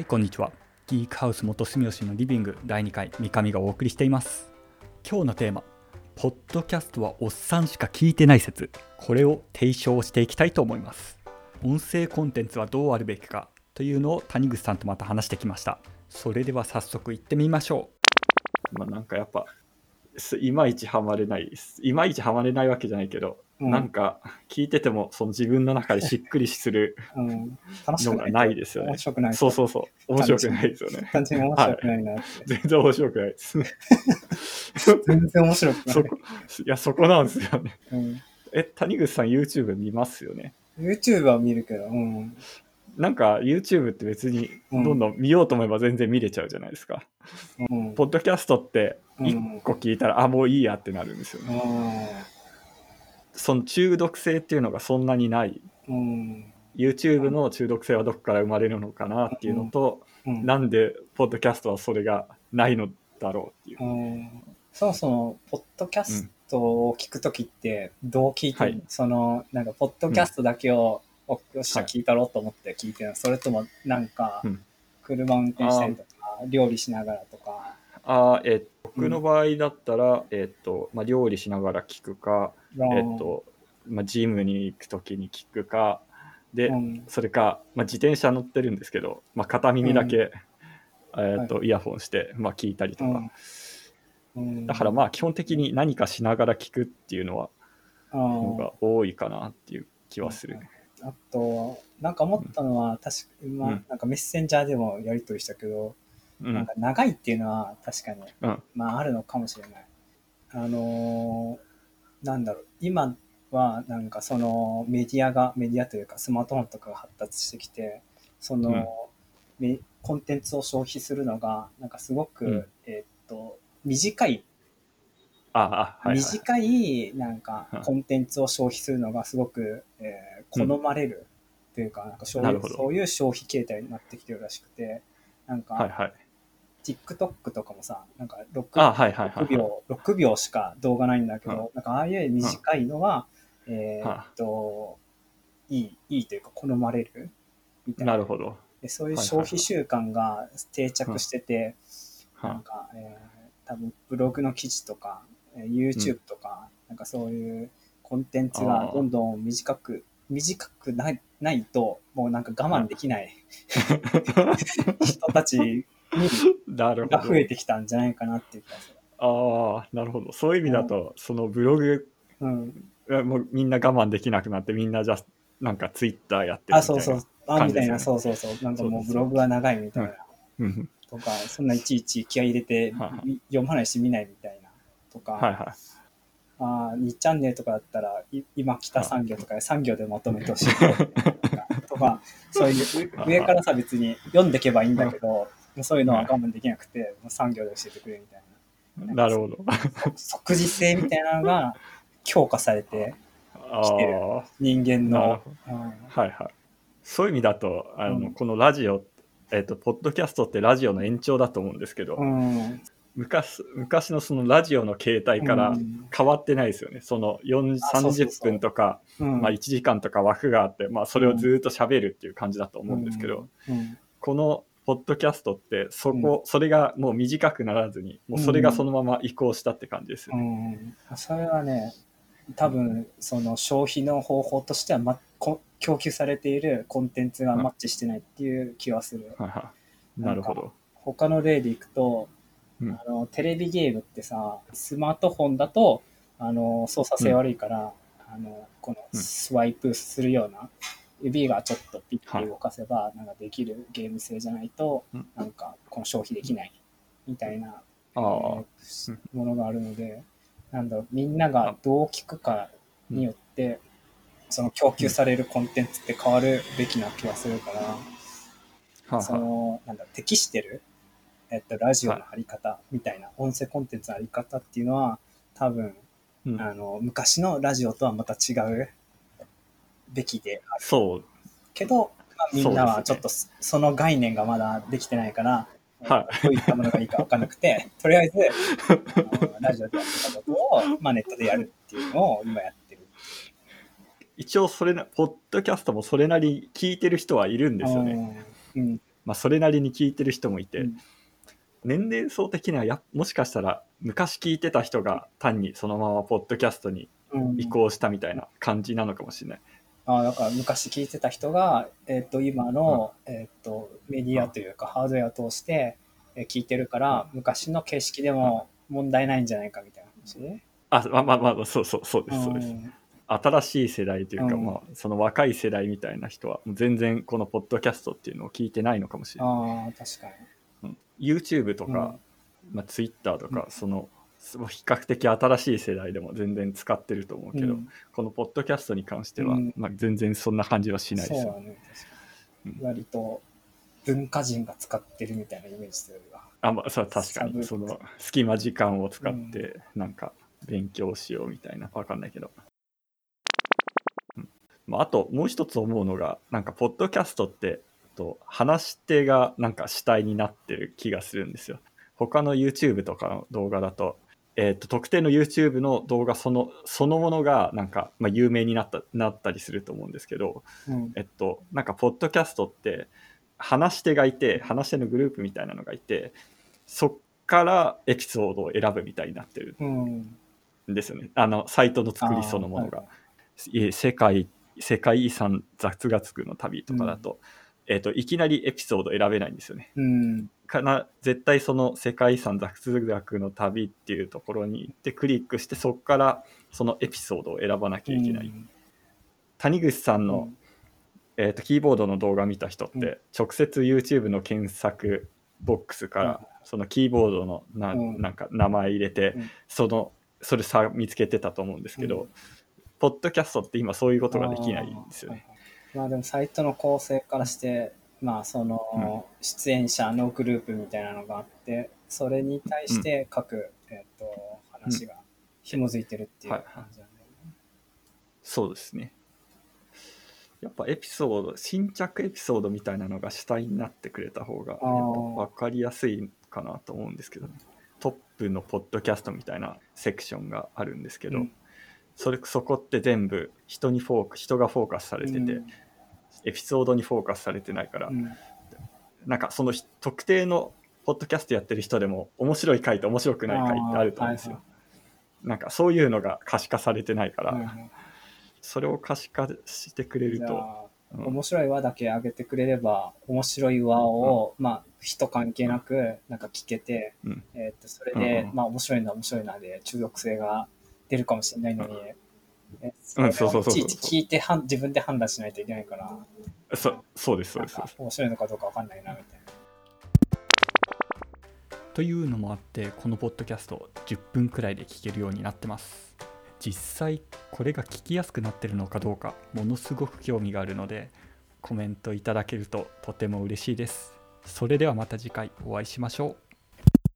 はい、こんにちは。ギークハウス元住吉のリビング第2回、三上がお送りしています。今日のテーマ、ポッドキャストはおっさんしか聞いてない説。これを提唱していきたいと思います。音声コンテンツはどうあるべきかというのを谷口さんとまた話してきました。それでは早速行ってみましょう。まあ、なんかやっぱ、いまいちハマれないです。いまいちハマれないわけじゃないけど、うんなんか聞いててもその自分の中でしっくりするうん。のがないですよね面。白くない。そうそうそう。面白くないですよね。単純に面白くないなって。全然面白くないです。全然面白くないいや、そこなんですよね。うん、え、谷口さん YouTube 見ますよね？YouTube は見るけど、うん。なんか YouTube って別にうんどんどん見ようと思えば全然見れちゃうじゃないですか。うん。ポッドキャストってうん1個聞いたら、あ、もういいやってなるんですよね。その中毒性っていうのがそんなにない。うん。YouTube の中毒性はどこから生まれるのかなっていうのと、うん。なんでポッドキャストはそれがないのだろうっていう。うん。そもそも、ポッドキャストを聞くときって、どう聞いてるの、はいその、なんか、ポッドキャストだけを、およっしゃ、はい聞いたろうと思って聞いてるの、それとも、なんかうん、車運転したりとか、料理しながらとか、あーえっと僕の場合だったら、えっとまあ、料理しながら聞くか、えっとまあ、ジムに行く時に聞くかで、うん、それか、まあ、自転車乗ってるんですけど、まあ、片耳だけ、えっとはイヤホンして、まあ、聞いたりとか、うん。うん。だからまあ基本的に何かしながら聞くっていうのはあのーが多いかなっていう気はする。あと、なんか思ったのは、確かまあうん。なんかメッセンジャーでもやり取りしたけど、うん。なんか長いっていうのは確かに、うん。まああるのかもしれない。あのーなんだろう、今はなんかそのメディアが、メディアというかスマートフォンとかが発達してきて、その、めコンテンツを消費するのが、なんかすごく、うん。えーっと、短い。ああ、はい、はい。短いなんかうん。コンテンツを消費するのがすごく、えー好まれるというか、なんかそうないるほどそういう消費形態になってきてるらしくて、なんか、はいはい。TikTok とかもさ、なんか 6, あはいはいはい。6秒、6秒しか動画ないんだけど、うんなんかああいう短いのは、えーはっと、いい、いいというか好まれるみたいな。なるほど。でそういう消費習慣が定着してて、なんはか、えー、多分ブログの記事とか、えー YouTube とか、なんかそういうコンテンツがどんどん短く、短くないないと、もうなんか我慢できない 人たち。が増えてきたんじゃないかなっていう気がする。ああ、なるほど。そういう意味だと、そのブログうん。がもうみんな我慢できなくなって、みんなじゃあなんかツイッターやってるみたいな。あ、そうそう。あ、みたいな、そうそうそう。なんかもそうブログは長いみたいな。うん。とか、そんないちいち気合い入れて読まないし見ないみたいな。とか、はいはい。あ2チャンネルとかだったら、い今来た産業とかで産業でまとめてほしい。とかそういうう上からさ別に読んでいけばいいんだけど、そういうのは我慢できなくて、産業で教えてくれみたいな。なるほど。即時性みたいなのが強化されて、あ来てるあ。人間の。ほ、うん。はいはい。そういう意味だと、あの、うん。このラジオ、えっ、と、ポッドキャストってラジオの延長だと思うんですけど、うん昔昔のそのラジオの形態からうん。変わってないですよね。その4あそうそうそう。30分とか、うん。まあ、1時間とか枠があって、まあ、それをずっと喋るっていう感じだと思うんですけど、うん。このポッドキャストってそこ、それがもう短くならずにもうそれがそのまま移行したって感じですようね。ん、それはね、多分その消費の方法としては、ま、こ供給されているコンテンツがマッチしてないっていう気はする。なるほど。他の例でいくと、うん。あのテレビゲームってさ、スマートフォンだとあの操作性悪いから、あのこのうん。スワイプするような、指がちょっとピッて動かせばなんかできるゲーム性じゃないと、うん。なんかこの消費できないみたいなものがあるので、なんだろう、みんながどう聞くかによって、その供給されるコンテンツって変わるべきな気がするから、その、なんだ適してる、えっと、ラジオのあり方みたいな、音声コンテンツのあり方っていうのは、多分、うんあの、昔のラジオとはまた違うべきであるそう。けど、まあ、みんなはちょっとそその概念がまだできてないから、はいどういったものがいいか分かんなくて、とりあえず、ラジオでやってたことを、まあ、ネットでやるっていうのを今やってる。一応それな、ポッドキャストもそれなりに聞いてる人はいるんですよね。うん。まあ、それなりに聞いてる人もいて、うん年齢層的にはやもしかしたら昔聞いてた人が単にそのままポッドキャストにうん移行したみたいな感じなのかもしれない。あだから昔聞いてた人が、えっと今の、えっとメディアというかハードウェアを通してえー聞いてるから、昔の形式でも問題ないんじゃないかみたいな話ね。あまあまあまあそうそうそうですそうです。ん新しい世代というか、うんまあ、その若い世代みたいな人は全然このポッドキャストっていうのを聞いてないのかもしれない。ああ確かに。うん YouTube とか、まあ、Twitter とか、そのすごい比較的新しい世代でも全然使ってると思うけど、うん。このポッドキャストに関しては、うん。まあ、全然そんな感じはしないですよ。ね。割と文化人が使ってるみたいなイメージす。あまあ、そう確かに。その隙間時間を使ってなんか勉強しようみたいなわかんないけど、うん。まあ、あともう一つ思うのがなんかポッドキャストってと話し手がなんか主体になってる気がするんですよ。他の YouTube とかの動画だと,、えー、と特定の YouTube の動画そのそのものがなんか、まあ、有名になったなったりすると思うんですけど、うん。えっと、なんか、ポッドキャストって、話し手がいて、話し手のグループみたいなのがいて、そっからエピソードを選ぶみたいになってるうんんですよね。あの、サイトの作りそのものが。あ。い世界、世界遺産雑学の旅とかだと、えっと、いきなりエピソード選べないんですよね。うん。かな絶対その世界遺産雑学の旅っていうところに行ってクリックしてそこからそのエピソードを選ばなきゃいけない、うん。谷口さんの、うん。えー、とキーボードの動画見た人って、うん。直接 YouTube の検索ボックスから、うん。そのキーボードのな,、なんか名前入れて、うん。そのそれさ見つけてたと思うんですけど、うん。ポッドキャストって今そういうことができないんですよね。まあでもサイトの構成からして、まあその出演者のグループみたいなのがあって、それに対して各、えっ、と話が紐づいてるっていうはい感じなんだよね。そうですね。やっぱエピソード新着エピソードみたいなのが主体になってくれた方が分かりやすいかなと思うんですけどね。トップのポッドキャストみたいなセクションがあるんですけど、うんそれそこって全部人にフォーク人がフォーカスされてて、うん。エピソードにフォーカスされてないから、うん。なんかそのひ特定のポッドキャストやってる人でも面白い回と面白くない回ってあると思うんですよ。なんかそういうのが可視化されてないから、はいはいはいそれを可視化してくれると、うん。面白い輪だけ上げてくれれば、面白い輪を、まあ、人関係なく、なんか聞けて、うん。えっと、それで、うんうんまあ、面白いな、面白いなで、中毒性が出るかもしれないのに、えうんそうそうそうそう。いちいち聞いてはん自分で判断しないといけないから、そそうですそうなんです。そうですか面白いのかどうかわかんないな、みたいな。というのもあってこのポッドキャスト10分くらいで聞けるようになってます。実際これが聞きやすくなってるのかどうかものすごく興味があるのでコメントいただけるととても嬉しいです。それではまた次回お会いしましょう